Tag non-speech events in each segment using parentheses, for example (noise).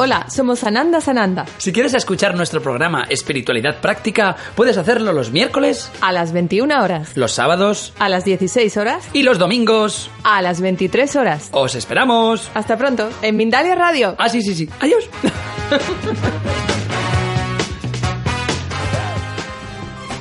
Hola, somos Sananda Sananda. Si quieres escuchar nuestro programa Espiritualidad Práctica, puedes hacerlo los miércoles, A las 21 horas, los sábados a las 16 horas, y los domingos. a las 23 horas. ¡Os esperamos! Hasta pronto, en Mindalia Radio. Ah, sí, sí, sí. Adiós. (laughs)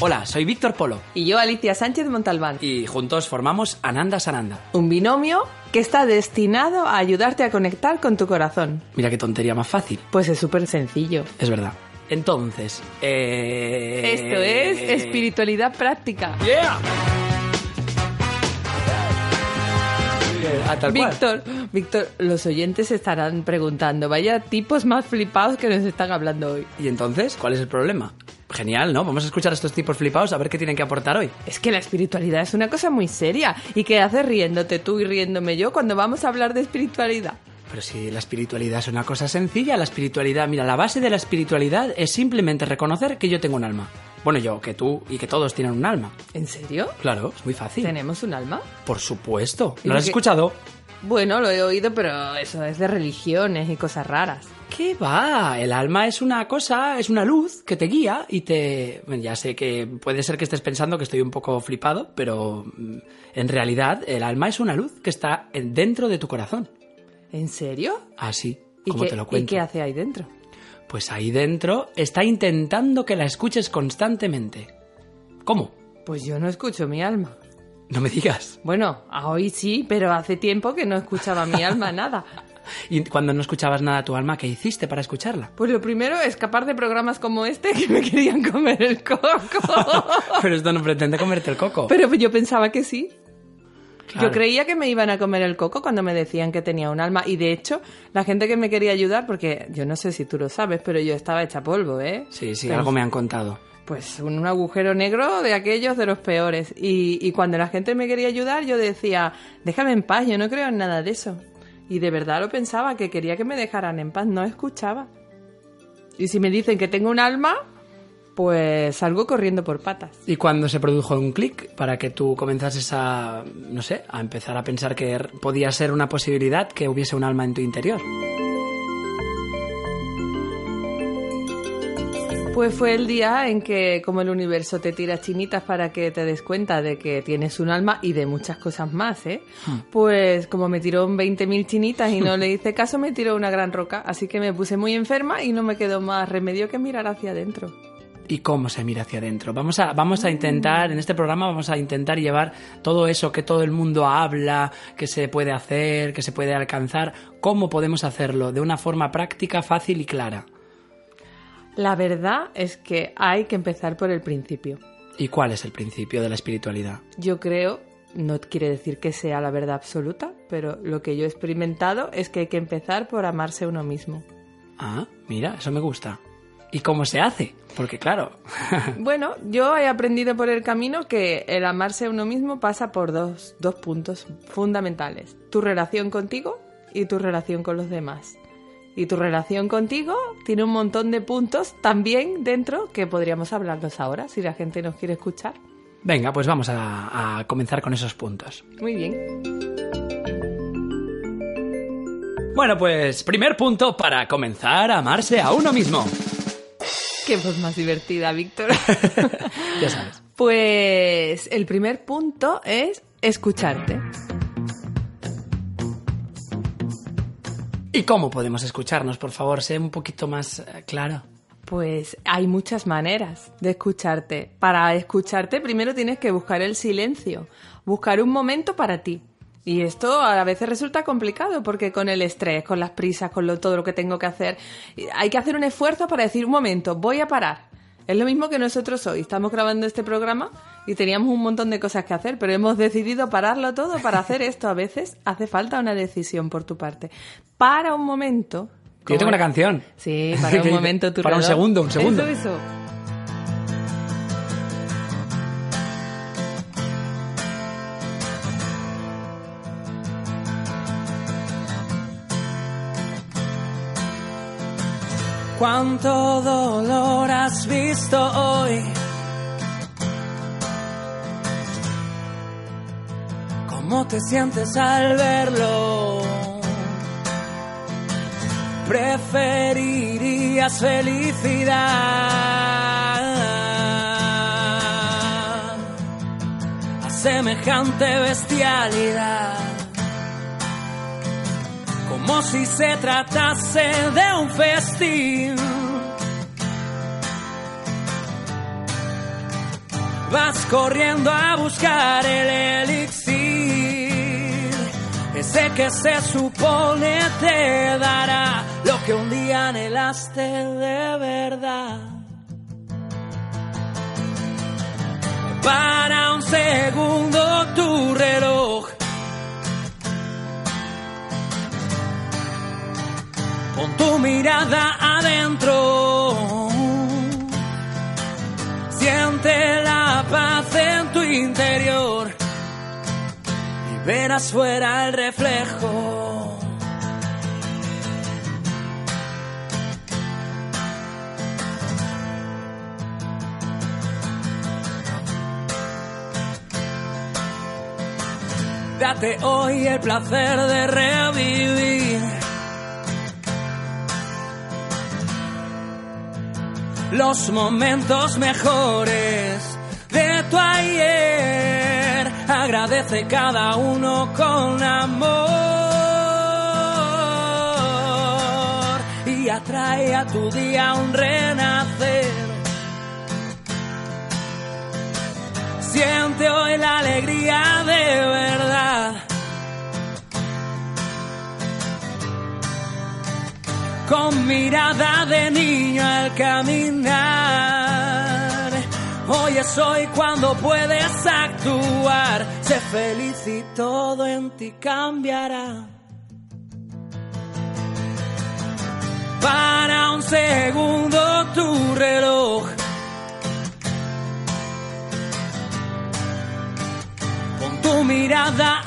Hola, soy Víctor Polo Y yo, Alicia Sánchez Montalbán. y juntos formamos Ananda Sananda. Un binomio que está destinado a ayudarte a conectar con tu corazón. Mira qué tontería más fácil. Pues es súper sencillo. Es verdad. Entonces, eh... Esto es espiritualidad práctica. ¡Yeah! Ah, tal cual. Víctor, Víctor, los oyentes se estarán preguntando, vaya tipos más flipados que nos están hablando hoy. ¿Y entonces? ¿Cuál es el problema? Genial, ¿no? Vamos a escuchar a estos tipos flipados a ver qué tienen que aportar hoy. Es que la espiritualidad es una cosa muy seria. ¿Y qué haces riéndote tú y riéndome yo cuando vamos a hablar de espiritualidad? Pero si la espiritualidad es una cosa sencilla, la espiritualidad, mira, la base de la espiritualidad es simplemente reconocer que yo tengo un alma. Bueno, yo, que tú y que todos tienen un alma. ¿En serio? Claro, es muy fácil. ¿Tenemos un alma? Por supuesto. ¿Y ¿No lo has escuchado? Bueno, lo he oído, pero eso es de religiones y cosas raras. ¿Qué va? El alma es una cosa, es una luz que te guía y te... Bueno, ya sé que puede ser que estés pensando que estoy un poco flipado, pero mm, en realidad el alma es una luz que está en- dentro de tu corazón. ¿En serio? Así, ¿Y como qué, te lo ¿Y cuento. qué hace ahí dentro? Pues ahí dentro está intentando que la escuches constantemente. ¿Cómo? Pues yo no escucho mi alma. No me digas. Bueno, a hoy sí, pero hace tiempo que no escuchaba mi alma (laughs) nada. Y cuando no escuchabas nada a tu alma, ¿qué hiciste para escucharla? Pues lo primero, escapar de programas como este que me querían comer el coco. (laughs) Pero esto no pretende comerte el coco. Pero yo pensaba que sí. Claro. Yo creía que me iban a comer el coco cuando me decían que tenía un alma. Y de hecho, la gente que me quería ayudar, porque yo no sé si tú lo sabes, pero yo estaba hecha polvo, ¿eh? Sí, sí, Pens- algo me han contado. Pues un agujero negro de aquellos de los peores. Y, y cuando la gente me quería ayudar, yo decía, déjame en paz, yo no creo en nada de eso. Y de verdad lo pensaba, que quería que me dejaran en paz, no escuchaba. Y si me dicen que tengo un alma, pues salgo corriendo por patas. ¿Y cuando se produjo un clic para que tú comenzases a, no sé, a empezar a pensar que r- podía ser una posibilidad que hubiese un alma en tu interior? Pues fue el día en que, como el universo te tira chinitas para que te des cuenta de que tienes un alma y de muchas cosas más, ¿eh? Pues como me tiró 20.000 chinitas y no (laughs) le hice caso, me tiró una gran roca. Así que me puse muy enferma y no me quedó más remedio que mirar hacia adentro. ¿Y cómo se mira hacia adentro? Vamos a, vamos a intentar, en este programa vamos a intentar llevar todo eso que todo el mundo habla, que se puede hacer, que se puede alcanzar, cómo podemos hacerlo de una forma práctica, fácil y clara. La verdad es que hay que empezar por el principio. ¿Y cuál es el principio de la espiritualidad? Yo creo, no quiere decir que sea la verdad absoluta, pero lo que yo he experimentado es que hay que empezar por amarse uno mismo. Ah, mira, eso me gusta. ¿Y cómo se hace? Porque claro, (laughs) Bueno, yo he aprendido por el camino que el amarse a uno mismo pasa por dos, dos puntos fundamentales. Tu relación contigo y tu relación con los demás. Y tu relación contigo tiene un montón de puntos también dentro que podríamos hablarlos ahora si la gente nos quiere escuchar. venga, pues vamos a, a comenzar con esos puntos. Muy bien. Bueno, pues primer punto para comenzar a amarse a uno mismo. Qué voz más divertida, Víctor. (laughs) Ya sabes. pues el primer punto es escucharte. ¿Y cómo podemos escucharnos? Por favor, sé un poquito más eh, claro. Pues hay muchas maneras de escucharte. Para escucharte primero tienes que buscar el silencio, buscar un momento para ti. Y esto a veces resulta complicado porque con el estrés, con las prisas, con todo lo que tengo que hacer, hay que hacer un esfuerzo para decir un momento, voy a parar. Es lo mismo que nosotros hoy. Estamos grabando este programa y teníamos un montón de cosas que hacer, pero hemos decidido pararlo todo para hacer esto. A veces hace falta una decisión por tu parte. Para un momento. Yo tengo una canción. Sí, para (laughs) un momento tu Para un segundo, un segundo. Eso, eso. Cuánto dolor has visto hoy. ¿Cómo te sientes al verlo? Preferirías felicidad a semejante bestialidad como si se tratase de un festín. Vas corriendo a buscar el elixir, ese que se supone te dará lo que un día anhelaste de verdad. Para un segundo tu mirada adentro. Siente la paz en tu interior y verás fuera el reflejo. Date hoy el placer de revivir los momentos mejores de tu ayer. Agradece cada uno con amor y atrae a tu día un renacer. Siente hoy la alegría de verdad. Con mirada de niño al caminar. Hoy es hoy cuando puedes actuar. Sé feliz y todo en ti cambiará. Para un segundo tu reloj. Con tu mirada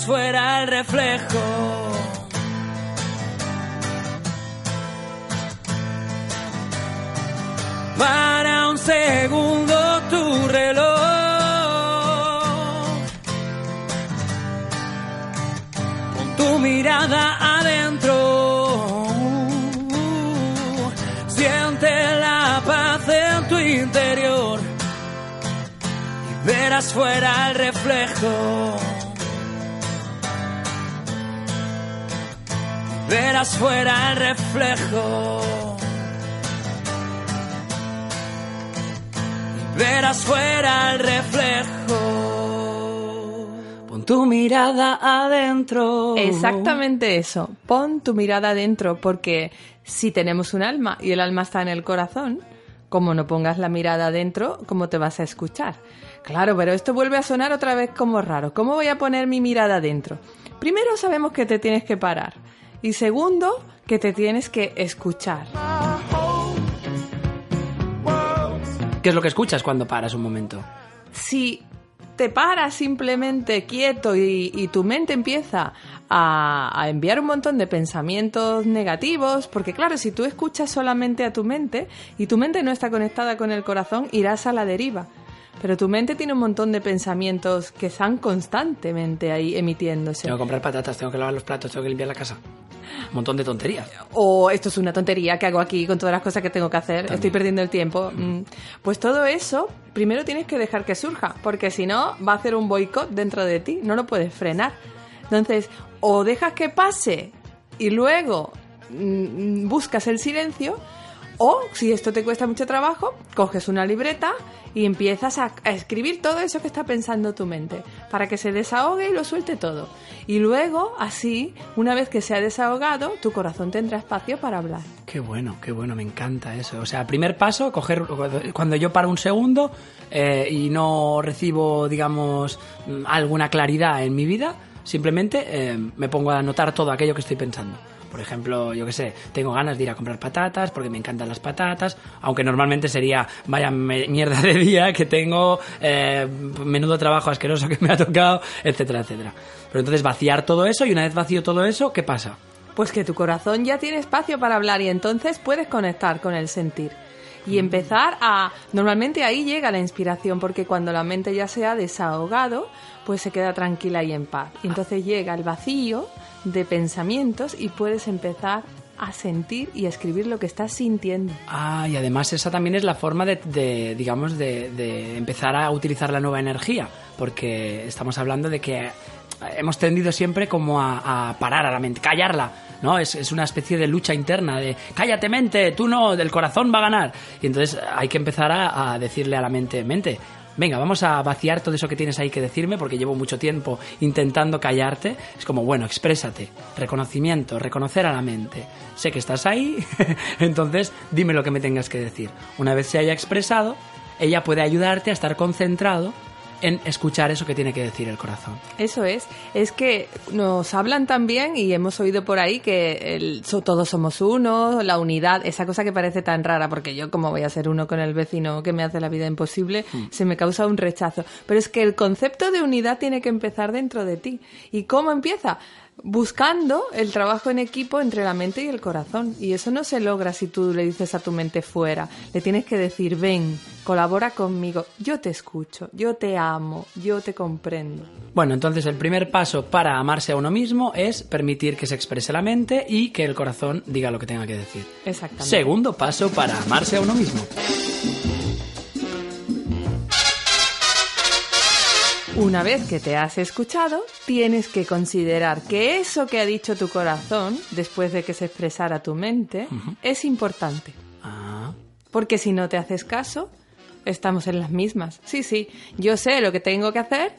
fuera el reflejo. Para un segundo tu reloj. Con tu mirada adentro. Siente la paz en tu interior y verás fuera el reflejo. Verás fuera el reflejo. Verás fuera el reflejo. Pon tu mirada adentro. Exactamente eso. Pon tu mirada adentro, porque si tenemos un alma y el alma está en el corazón, como no pongas la mirada adentro, ¿cómo te vas a escuchar? Claro, pero esto vuelve a sonar otra vez como raro. ¿Cómo voy a poner mi mirada adentro? Primero sabemos que te tienes que parar. Y segundo, que te tienes que escuchar. ¿Qué es lo que escuchas cuando paras un momento? Si te paras simplemente quieto y, y tu mente empieza a, a, enviar un montón de pensamientos negativos, porque claro, si tú escuchas solamente a tu mente y tu mente no está conectada con el corazón, irás a la deriva. Pero tu mente tiene un montón de pensamientos que están constantemente ahí emitiéndose. Tengo que comprar patatas, tengo que lavar los platos, tengo que limpiar la casa. Un montón de tonterías. O esto es una tontería que hago aquí con todas las cosas que tengo que hacer, También. estoy perdiendo el tiempo. Mm. Pues todo eso, primero tienes que dejar que surja, porque si no, va a hacer un boicot dentro de ti, no lo puedes frenar. Entonces, o dejas que pase y luego mm, buscas el silencio, o si esto te cuesta mucho trabajo, coges una libreta y empiezas a, escribir todo eso que está pensando tu mente para que se desahogue y lo suelte todo. Y luego, así, una vez que se ha desahogado, tu corazón tendrá espacio para hablar. Qué bueno, qué bueno, me encanta eso. O sea, primer paso, coger cuando yo paro un segundo eh, y no recibo, digamos, alguna claridad en mi vida, simplemente eh, me pongo a anotar todo aquello que estoy pensando Por ejemplo, yo qué sé, tengo ganas de ir a comprar patatas porque me encantan las patatas, aunque normalmente sería, vaya mierda de día que tengo, eh, menudo trabajo asqueroso que me ha tocado, etcétera, etcétera. Pero entonces vaciar todo eso y una vez vacío todo eso, ¿qué pasa? Pues que tu corazón ya tiene espacio para hablar y entonces puedes conectar con el sentir y empezar a... Normalmente ahí llega la inspiración porque cuando la mente ya se ha desahogado, pues se queda tranquila y en paz. Entonces llega el vacío de pensamientos y puedes empezar a sentir y escribir lo que estás sintiendo. Ah, y además esa también es la forma de, digamos, de, empezar a utilizar la nueva energía, porque estamos hablando de que hemos tendido siempre como a, a parar a la mente, callarla, ¿no? Es, es, una especie de lucha interna de cállate mente, tú no, del corazón va a ganar. Y entonces hay que empezar a, decirle a la mente, mente, venga, vamos a vaciar todo eso que tienes ahí que decirme porque llevo mucho tiempo intentando callarte. Es como, bueno, exprésate, reconocimiento, reconocer a la mente. Sé que estás ahí, (laughs) entonces dime lo que me tengas que decir. Una vez se haya expresado, ella puede ayudarte a estar concentrado en escuchar eso que tiene que decir el corazón. Eso es, es que nos hablan también y hemos oído por ahí que el, todos somos uno, la unidad, esa cosa que parece tan rara, porque yo como voy a ser uno con el vecino que me hace la vida imposible, hmm. se me causa un rechazo. Pero es que el concepto de unidad tiene que empezar dentro de ti. ¿Y cómo empieza? Buscando el trabajo en equipo entre la mente y el corazón. Y eso no se logra si tú le dices a tu mente fuera. Le tienes que decir, ven, colabora conmigo, yo te escucho, yo te amo, yo te comprendo. Bueno, entonces el primer paso para amarse a uno mismo es permitir que se exprese la mente y que el corazón diga lo que tenga que decir. Exactamente. Segundo paso para amarse a uno mismo. Una vez que te has escuchado, tienes que considerar que eso que ha dicho tu corazón, después de que se expresara tu mente, es importante. Ah. Porque si no te haces caso, estamos en las mismas. Sí, sí, yo sé lo que tengo que hacer,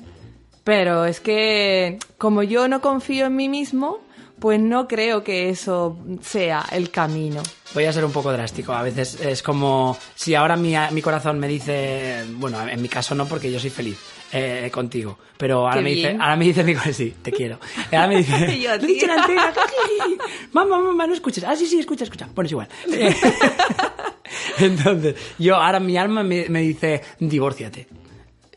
pero es que como yo no confío en mí mismo, pues no creo que eso sea el camino. Voy a ser un poco drástico. A veces es como si ahora mi, mi corazón me dice, bueno, en mi caso no porque yo soy feliz eh, contigo. Pero ahora me, dice, ahora me dice mi sí, te quiero. Ahora me dice, (laughs) yo, mamá, mamá, no escuches. Ah, sí, sí, escucha, escucha. Bueno, es igual. (laughs) (laughs) Entonces, yo ahora mi alma me, me dice, divórciate.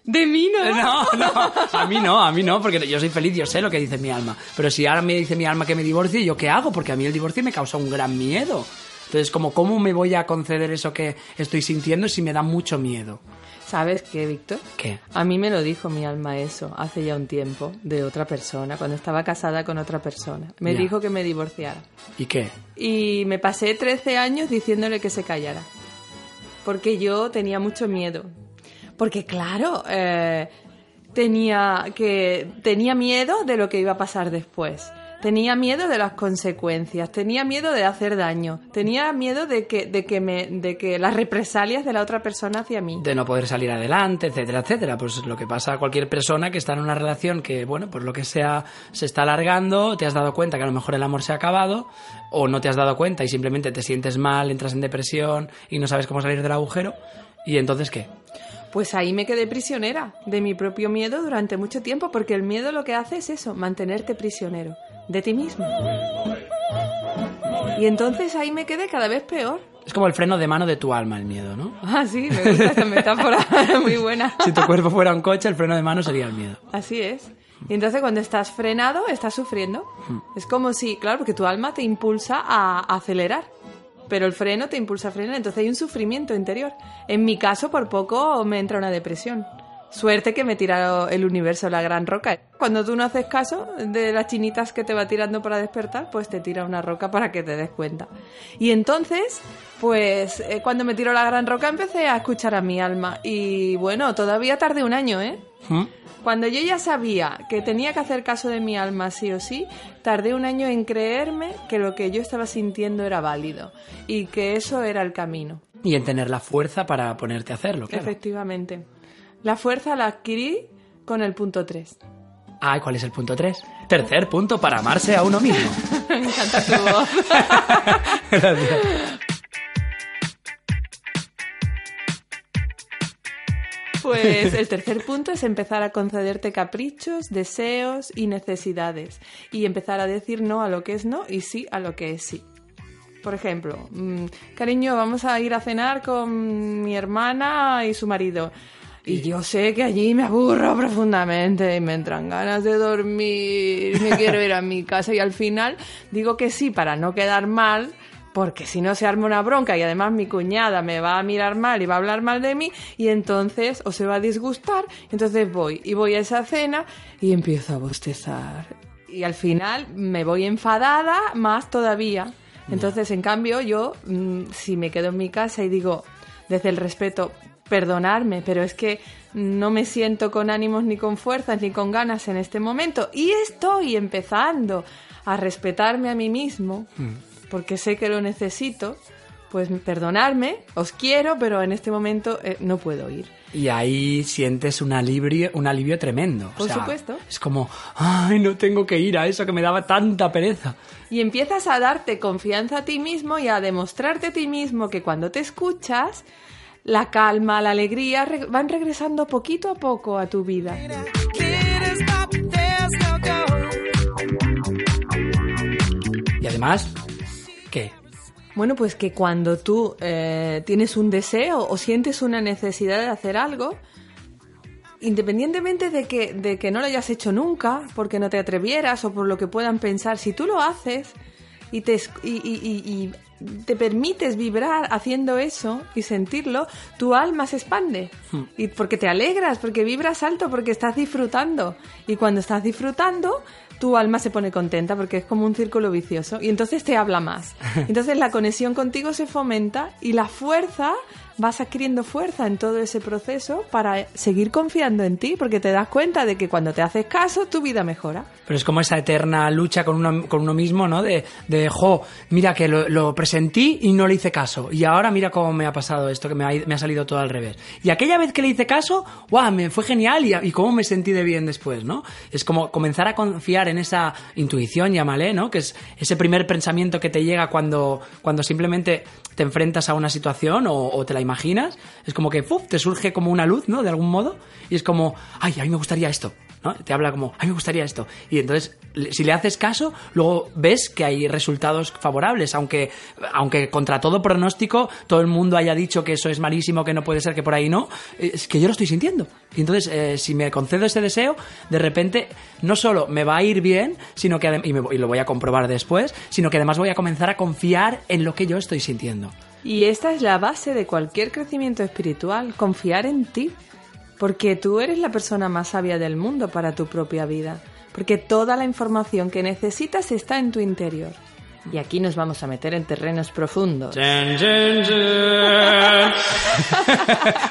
De mí no. (laughs) No, no, a mí no, a mí no, porque yo soy feliz, yo sé lo que dice mi alma. Pero si ahora me dice mi alma que me divorcie, ¿yo qué hago? Porque a mí el divorcio me causa un gran miedo. Entonces, como, ¿cómo me voy a conceder eso que estoy sintiendo si me da mucho miedo? ¿Sabes qué, Víctor? ¿Qué? A mí me lo dijo mi alma eso hace ya un tiempo, de otra persona, cuando estaba casada con otra persona. Me dijo que me divorciara. ¿Y qué? Y me pasé 13 años diciéndole que se callara. Porque yo tenía mucho miedo. Porque claro, eh, tenía, que, tenía miedo de lo que iba a pasar después. Tenía miedo de las consecuencias, tenía miedo de hacer daño, tenía miedo de que, de que me, de que las represalias de la otra persona hacia mí. De no poder salir adelante, etcétera, etcétera. Pues lo que pasa a cualquier persona que está en una relación que, bueno, pues lo que sea, se está alargando, te has dado cuenta que a lo mejor el amor se ha acabado, o no te has dado cuenta y simplemente te sientes mal, entras en depresión y no sabes cómo salir del agujero. ¿Y entonces qué? Pues ahí me quedé prisionera de mi propio miedo durante mucho tiempo, porque el miedo lo que hace es eso, mantenerte prisionero de ti mismo. Y entonces ahí me quedé cada vez peor. Es como el freno de mano de tu alma, el miedo, ¿no? Ah, sí, me gusta esa (laughs) metáfora, muy buena. Si tu cuerpo fuera un coche, el freno de mano sería el miedo. Así es. Y entonces cuando estás frenado, estás sufriendo. Hmm. Es como si, claro, porque tu alma te impulsa a acelerar, pero el freno te impulsa a frenar, entonces hay un sufrimiento interior. En mi caso, por poco me entra una depresión. Suerte que me tira el universo la gran roca. Cuando tú no haces caso de las chinitas que te va tirando para despertar, pues te tira una roca para que te des cuenta. Y entonces, pues eh, cuando me tiró la gran roca empecé a escuchar a mi alma. Y bueno, todavía tardé un año, ¿eh? ¿Mm? Cuando yo ya sabía que tenía que hacer caso de mi alma sí o sí, tardé un año en creerme que lo que yo estaba sintiendo era válido y que eso era el camino. Y en tener la fuerza para ponerte a hacerlo, claro. Efectivamente. La fuerza la adquirí con el punto 3. Ah, ¿cuál es el punto 3? Tercer punto para amarse a uno mismo. (laughs) Me encanta tu voz. (laughs) Gracias. Pues el tercer punto es empezar a concederte caprichos, deseos y necesidades. Y empezar a decir no a lo que es no y sí a lo que es sí. Por ejemplo, mm, cariño, vamos a ir a cenar con mi hermana y su marido. Y yo sé que allí me aburro profundamente y me entran ganas de dormir, me quiero ir a mi casa y al final digo que sí para no quedar mal, porque si no se arma una bronca y además mi cuñada me va a mirar mal y va a hablar mal de mí y entonces o se va a disgustar, entonces voy y voy a esa cena y empiezo a bostezar. Y al final me voy enfadada más todavía. Entonces, en cambio, yo, mm, si me quedo en mi casa y digo, desde el respeto, perdonarme, pero es que no me siento con ánimos ni con fuerzas ni con ganas en este momento y estoy empezando a respetarme a mí mismo porque sé que lo necesito, pues perdonarme, os quiero, pero en este momento eh, no puedo ir. Y ahí sientes un alivio, un alivio tremendo. O Por sea, supuesto. Es como, ay, no tengo que ir a eso que me daba tanta pereza. Y empiezas a darte confianza a ti mismo y a demostrarte a ti mismo que cuando te escuchas, la calma, la alegría van regresando poquito a poco a tu vida. Y además, ¿qué? Bueno, pues que cuando tú eh, tienes un deseo o sientes una necesidad de hacer algo, independientemente de que, de que no lo hayas hecho nunca, porque no te atrevieras o por lo que puedan pensar, si tú lo haces y te, y- y te permites vibrar haciendo eso y sentirlo, tu alma se expande. Y porque te alegras, porque vibras alto, porque estás disfrutando. Y cuando estás disfrutando, tu alma se pone contenta porque es como un círculo vicioso. Y entonces te habla más. (laughs) Entonces la conexión contigo se fomenta y la fuerza, vas adquiriendo fuerza en todo ese proceso para seguir confiando en ti, porque te das cuenta de que cuando te haces caso, tu vida mejora. Pero es como esa eterna lucha con uno, con uno mismo, ¿no? De, de, jo, mira que lo, lo presentí y no le hice caso. Y ahora mira cómo me ha pasado esto, que me ha, me ha salido todo al revés. Y aquella vez que le hice caso, guau, me fue genial y, y cómo me sentí de bien después, ¿no? Es como comenzar a confiar en esa intuición, llámale, ¿no? Que es ese primer pensamiento que te llega cuando, cuando simplemente te enfrentas a una situación o, te la imaginas. Es como que, ¡puf! te surge como una luz, ¿no? De algún modo. Y es como, ay, a mí me gustaría esto. ¿No? Te habla como, a mí me gustaría esto. Y entonces, si le haces caso, luego ves que hay resultados favorables, aunque, aunque contra todo pronóstico todo el mundo haya dicho que eso es malísimo, que no puede ser, que por ahí no, es que yo lo estoy sintiendo. Y entonces, eh, si me concedo ese deseo, de repente, no solo me va a ir bien, sino que, y, me y lo voy a comprobar después, sino que además voy a comenzar a confiar en lo que yo estoy sintiendo. Y esta es la base de cualquier crecimiento espiritual, confiar en ti. Porque tú eres la persona más sabia del mundo para tu propia vida. Porque toda la información que necesitas está en tu interior. Y aquí nos vamos a meter en terrenos profundos. (laughs)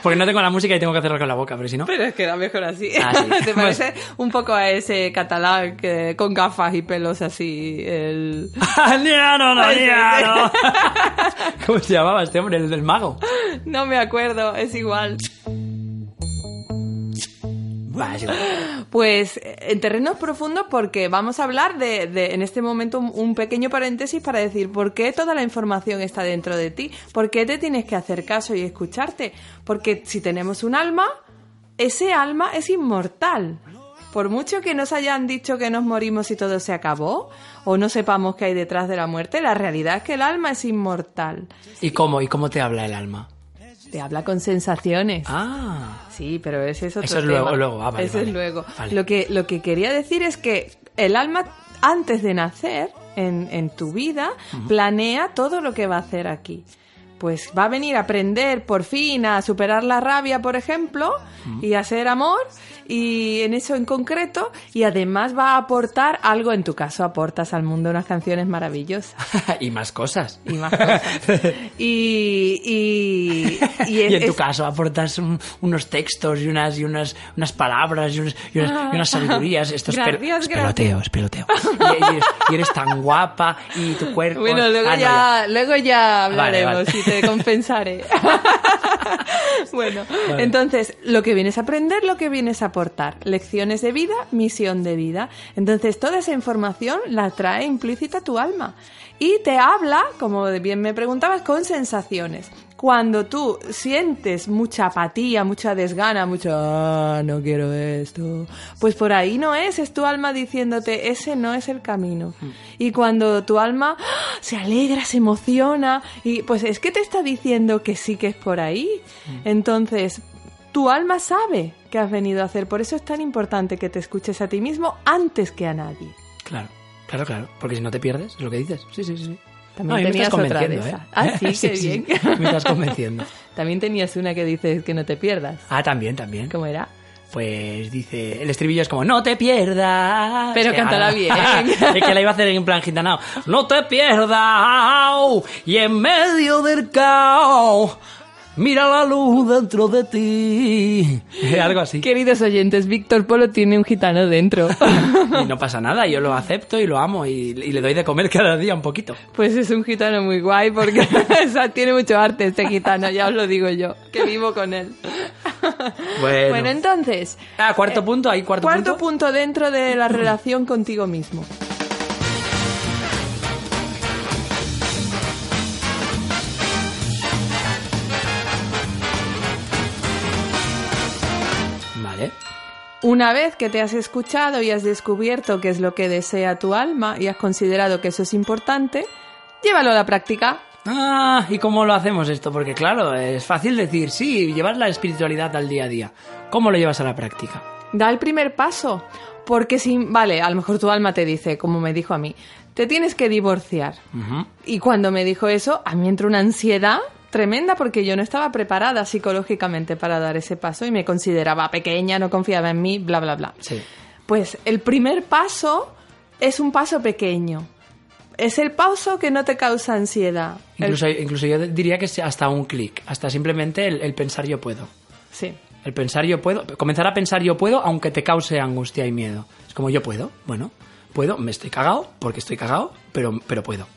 Porque no tengo la música y tengo que hacerlo con la boca, pero si no... Pero es que da mejor así. Ah, sí. (laughs) ¿Te parece un poco a ese catalán que, con gafas y pelos así? El... ¡Niano, no, niano! ¿Cómo se llamaba este hombre, el del mago? No me acuerdo, es igual. Pues en terrenos profundos porque vamos a hablar de, de, en este momento un, un pequeño paréntesis para decir por qué toda la información está dentro de ti, por qué te tienes que hacer caso y escucharte, porque si tenemos un alma, ese alma es inmortal. Por mucho que nos hayan dicho que nos morimos y todo se acabó, o no sepamos qué hay detrás de la muerte, la realidad es que el alma es inmortal. ¿Y cómo? ¿Y cómo te habla el alma? Te habla con sensaciones. Ah, Sí, pero ese es otro Eso es tema. luego- luego. Ah, vale, Eso vale. es luego. Vale. Lo, que, lo que quería decir es que el alma, antes de nacer en, en tu vida, planea todo lo que va a hacer aquí. Pues va a venir a aprender por fin a superar la rabia, por ejemplo, y a ser amor, y en eso en concreto, y además va a aportar algo, en tu caso aportas al mundo unas canciones maravillosas (laughs) y más cosas. y más cosas. (laughs) Y, y, y es- Y en tu es- caso aportas un- unos textos y unas, y unas, unas palabras y, unas, y unas, unas sabidurías. Esto es, pel- Gracias, es peloteo, es peloteo. Y, eres, y eres tan guapa y tu cuerpo... Bueno, luego Ah, no, ya, luego ya hablaremos Vale, vale. y te (laughs) compensaré. (laughs) bueno, Vale. entonces, lo que vienes a aprender, lo que vienes a aportar. Lecciones de vida, misión de vida. Entonces, toda esa información la trae implícita tu alma. Y te habla, como bien me preguntabas, con sensaciones. Cuando tú sientes mucha apatía, mucha desgana, mucho, ah, no quiero esto, pues por ahí no es, es tu alma diciéndote, ese no es el camino. Y cuando tu alma ¡ah! se alegra, se emociona, y pues es que te está diciendo que sí que es por ahí. Entonces, tu alma sabe que has venido a hacer, por eso es tan importante que te escuches a ti mismo antes que a nadie. Claro, claro, claro. Porque si no te pierdes, es lo que dices. Sí, sí, sí. También No, tenías otra de esas. ¿eh? Ah, (laughs) sí, qué sí, bien. (laughs) me estás convenciendo. (laughs) También tenías una que dices que no te pierdas. Ah, también, también. ¿Cómo era? Pues dice, el estribillo es como, no te pierdas. Pero Que- cántala bien. es que la iba a hacer en plan gitanao. No te pierdas. Y en medio del caos, mira la luz dentro de ti. (laughs) Algo así. Queridos oyentes, Víctor Polo tiene un gitano dentro. (laughs) Y no pasa nada, yo lo acepto y lo amo y, y le doy de comer cada día un poquito. Pues es un gitano muy guay porque (laughs) o sea, tiene mucho arte este gitano, ya os lo digo yo, que vivo con él. Bueno. Bueno, entonces, Ah, cuarto punto, ahí cuarto, cuarto punto. punto dentro de la relación contigo mismo. Una vez que te has escuchado y has descubierto qué es lo que desea tu alma y has considerado que eso es importante, llévalo a la práctica. Ah, ¿y cómo lo hacemos esto? Porque claro, es fácil decir, sí, llevar la espiritualidad al día a día. ¿Cómo lo llevas a la práctica? Da el primer paso. Porque si, vale, a lo mejor tu alma te dice, como me dijo a mí, te tienes que divorciar. Y cuando me dijo eso, a mí entró una ansiedad tremenda porque yo no estaba preparada psicológicamente para dar ese paso y me consideraba pequeña, no confiaba en mí, bla, bla, bla. Sí. Pues el primer paso es un paso pequeño. Es el paso que no te causa ansiedad. El- Incluso, incluso yo diría que es hasta un clic, hasta simplemente el, el pensar yo puedo. Sí. El pensar yo puedo, comenzar a pensar yo puedo aunque te cause angustia y miedo. Es como yo puedo, bueno, puedo, me estoy cagado porque estoy cagado, pero, pero puedo.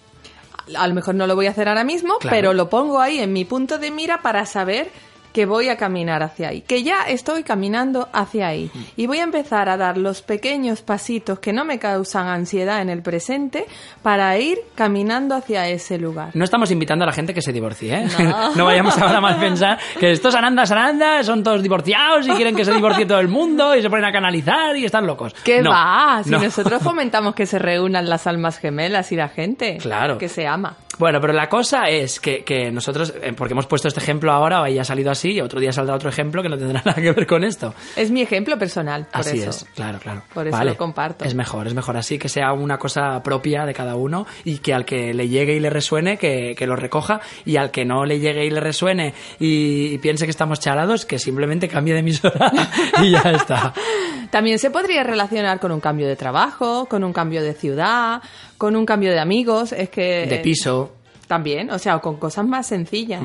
A lo mejor no lo voy a hacer ahora mismo, Claro. pero lo pongo ahí en mi punto de mira para saber que voy a caminar hacia ahí, que ya estoy caminando hacia ahí. Y voy a empezar a dar los pequeños pasitos que no me causan ansiedad en el presente para ir caminando hacia ese lugar. No estamos invitando a la gente que se divorcie, ¿eh? No. (laughs) No, vayamos ahora mal a pensar que estos anandas anandas son todos divorciados y quieren que se divorcie todo el mundo y se ponen a canalizar y están locos. ¿Qué No, va? Si no. nosotros fomentamos que se reúnan las almas gemelas y la gente Claro. que se ama. Bueno, pero la cosa es que, que nosotros, eh, porque hemos puesto este ejemplo ahora, y ha salido así, y otro día saldrá otro ejemplo que no tendrá (laughs) nada que ver con esto. Es mi ejemplo personal, por Así eso. es, claro, claro. Por eso lo comparto. Es mejor, es mejor así que sea una cosa propia de cada uno y que al que le llegue y le resuene, que, que lo recoja, y al que no le llegue y le resuene y, y piense que estamos chalados, que simplemente cambie de emisora (laughs) y ya está. (laughs) También se podría relacionar con un cambio de trabajo, con un cambio de ciudad, con un cambio de amigos, es que De piso. También, o sea, o con cosas más sencillas.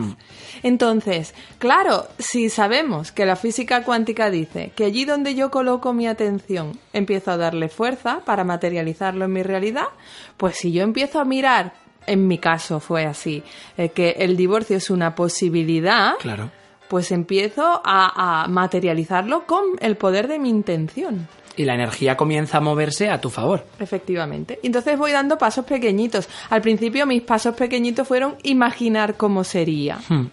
Entonces, claro, si sabemos que la física cuántica dice que allí donde yo coloco mi atención empiezo a darle fuerza para materializarlo en mi realidad, pues si yo empiezo a mirar, en mi caso fue así, eh, que el divorcio es una posibilidad, Claro. pues empiezo a, a materializarlo con el poder de mi intención. Y la energía comienza a moverse a tu favor. Efectivamente. Entonces voy dando pasos pequeñitos. Al principio mis pasos pequeñitos fueron imaginar cómo sería. Hmm.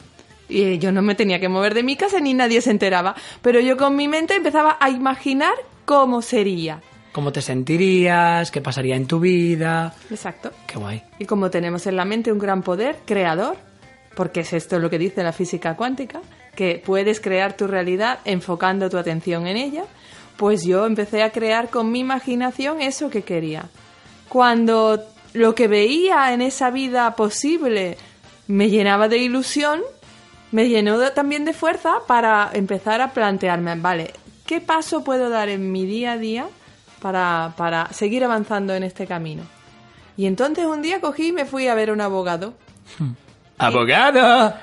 Y yo no me tenía que mover de mi casa ni nadie se enteraba. Pero yo con mi mente empezaba a imaginar cómo sería. ¿Cómo te sentirías? ¿Qué pasaría en tu vida? Exacto. Qué guay. Y como tenemos en la mente un gran poder creador, porque es esto lo que dice la física cuántica, que puedes crear tu realidad enfocando tu atención en ella, pues yo empecé a crear con mi imaginación eso que quería. Cuando lo que veía en esa vida posible me llenaba de ilusión, me llenó también de fuerza para empezar a plantearme, vale, ¿qué paso puedo dar en mi día a día para, para seguir avanzando en este camino? Y entonces un día cogí y me fui a ver a un abogado. ¡Abogado!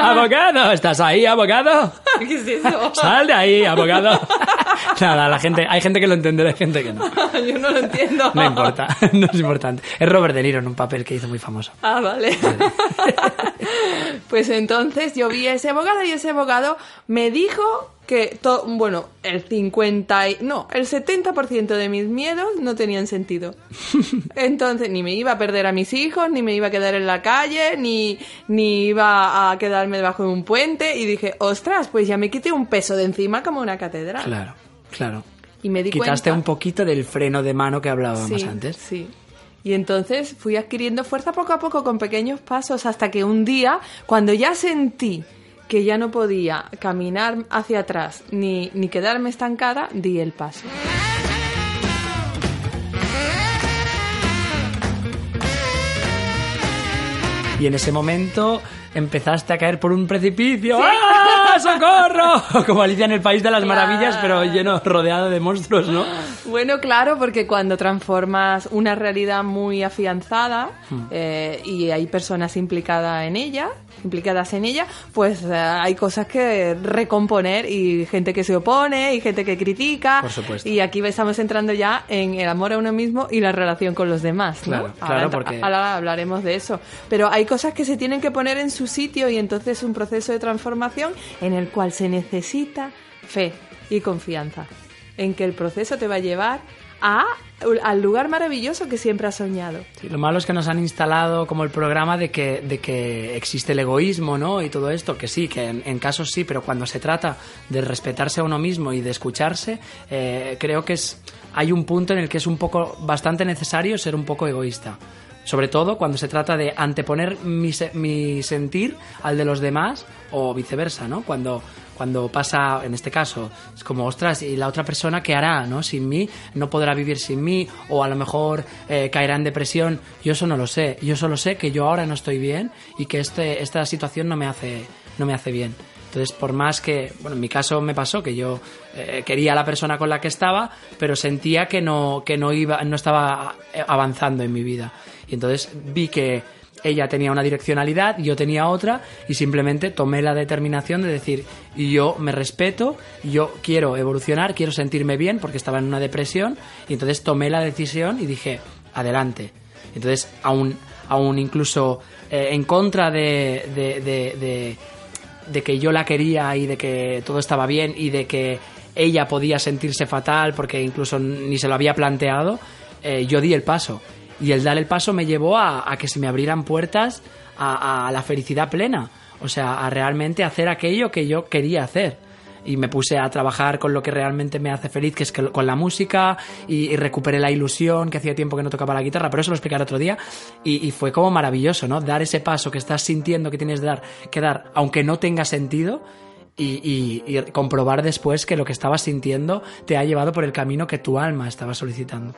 ¡Abogado! ¿Estás ahí, abogado? ¿Qué es eso? ¡Sal de ahí, abogado! Nada, la gente, hay gente que lo entenderá, hay gente que no. (laughs) Yo no lo entiendo. No importa, (laughs) no es importante. Es Robert De Niro en un papel que hizo muy famoso. Ah, vale. (laughs) pues entonces yo vi a ese abogado y ese abogado me dijo que, to- bueno, el 50, y, no, el 70% de mis miedos no tenían sentido. (laughs) Entonces, ni me iba a perder a mis hijos, ni me iba a quedar en la calle, ni, ni iba a quedarme debajo de un puente. Y dije, ostras, pues ya me quité un peso de encima como una catedral. Claro, claro. Y me di Quitaste cuenta. un poquito del freno de mano que hablábamos Sí, antes. Sí. Y entonces fui adquiriendo fuerza poco a poco con pequeños pasos hasta que un día, cuando ya sentí que ya no podía caminar hacia atrás ni, ni quedarme estancada, di el paso. Y en ese momento empezaste a caer por un precipicio. ¡Ah! ¡Socorro! (laughs) Como Alicia en el País de las. Maravillas, pero lleno, rodeado de monstruos, ¿no? Bueno, claro, porque cuando transformas una realidad muy afianzada eh, y hay personas implicadas en ella, implicadas en ella, pues eh, hay cosas que recomponer y gente que se opone y gente que critica. Por supuesto. Y aquí estamos entrando ya en el amor a uno mismo y la relación con los demás. ¿no? Claro, Ahora claro, porque- ahora hablaremos de eso. Pero hay cosas que se tienen que poner en su sitio y entonces un proceso de transformación en el cual se necesita fe y confianza en que el proceso te va a llevar a, al lugar maravilloso que siempre has soñado. Lo malo es que nos han instalado como el programa de que, de que existe el egoísmo, ¿no? Y todo esto, que sí, que en, en casos sí, pero cuando se trata de respetarse a uno mismo y de escucharse, eh, creo que es, hay un punto en el que es un poco, bastante necesario ser un poco egoísta. Sobre todo cuando se trata de anteponer mi, mi sentir al de los demás o viceversa, ¿no? Cuando, cuando pasa, en este caso, es como, ostras, ¿y la otra persona qué hará, no? Sin mí, no podrá vivir sin mí, o a lo mejor eh, caerá en depresión. Yo eso no lo sé. Yo solo sé que yo ahora no estoy bien y que este, esta situación no me hace, no me hace bien. Entonces, por más que, bueno, en mi caso me pasó que yo eh, quería a la persona con la que estaba, pero sentía que no, que no iba, no estaba eh, avanzando en mi vida. Y entonces vi que ella tenía una direccionalidad, yo tenía otra, y simplemente tomé la determinación de decir, yo me respeto, yo quiero evolucionar, quiero sentirme bien, porque estaba en una depresión, y entonces tomé la decisión y dije, adelante. Entonces, aún, aún incluso eh, en contra de, de- de- de- de que yo la quería y de que todo estaba bien y de que ella podía sentirse fatal porque incluso ni se lo había planteado, eh, yo di el paso. Y el dar el paso me llevó a, que se me abrieran puertas a, la felicidad plena. O sea, a realmente hacer aquello que yo quería hacer. Y me puse a trabajar con lo que realmente me hace feliz, que es con la música, y, recuperé la ilusión, que hacía tiempo que no tocaba la guitarra, pero eso lo explicaré otro día. Y, y fue como maravilloso, ¿no? Dar ese paso que estás sintiendo que tienes que dar, que dar aunque no tenga sentido, y, y- y comprobar después que lo que estabas sintiendo te ha llevado por el camino que tu alma estaba solicitando.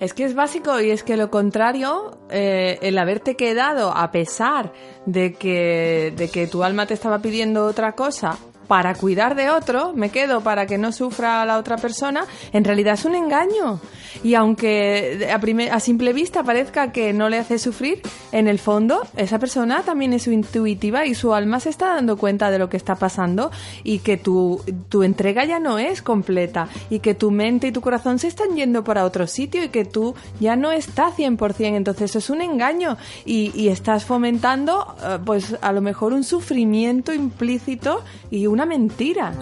Es que es básico y es que lo contrario, eh, el haberte quedado a pesar de que, de que tu alma te estaba pidiendo otra cosa para cuidar de otro, me quedo para que no sufra la otra persona, en realidad es un engaño. Y aunque a, primer- a simple vista parezca que no le hace sufrir, en el fondo esa persona también es intuitiva y su alma se está dando cuenta de lo que está pasando y que tu, tu entrega ya no es completa y que tu mente y tu corazón se están yendo para otro sitio y que tú ya no estás 100%. Entonces es un engaño y, y estás fomentando eh, pues a lo mejor un sufrimiento implícito y una mentira.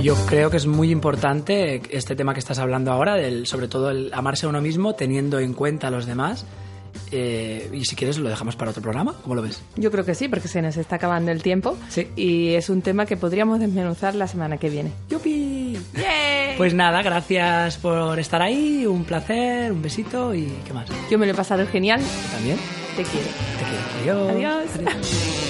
Yo creo que es muy importante este tema que estás hablando ahora, del, sobre todo el amarse a uno mismo teniendo en cuenta a los demás. Eh, y si quieres lo dejamos para otro programa, ¿cómo lo ves? Yo creo que sí, porque se nos está acabando el tiempo Sí. y es un tema que podríamos desmenuzar la semana que viene. ¡Yupi! ¡Yay! Pues nada, gracias por estar ahí, un placer, un besito y ¿qué más? Yo me lo he pasado genial. ¿Tú también? Te quiero. Te quiero. Adiós. Adiós.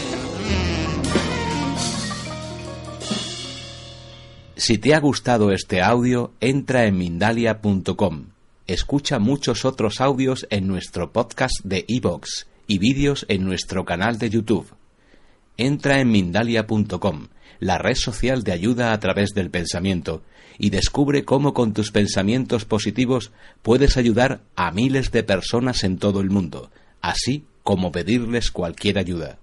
Si te ha gustado este audio, entra en Mindalia.com. Escucha muchos otros audios en nuestro podcast de iVoox y vídeos en nuestro canal de YouTube. Entra en Mindalia.com, la red social de ayuda a través del pensamiento, y descubre cómo con tus pensamientos positivos puedes ayudar a miles de personas en todo el mundo, así como pedirles cualquier ayuda.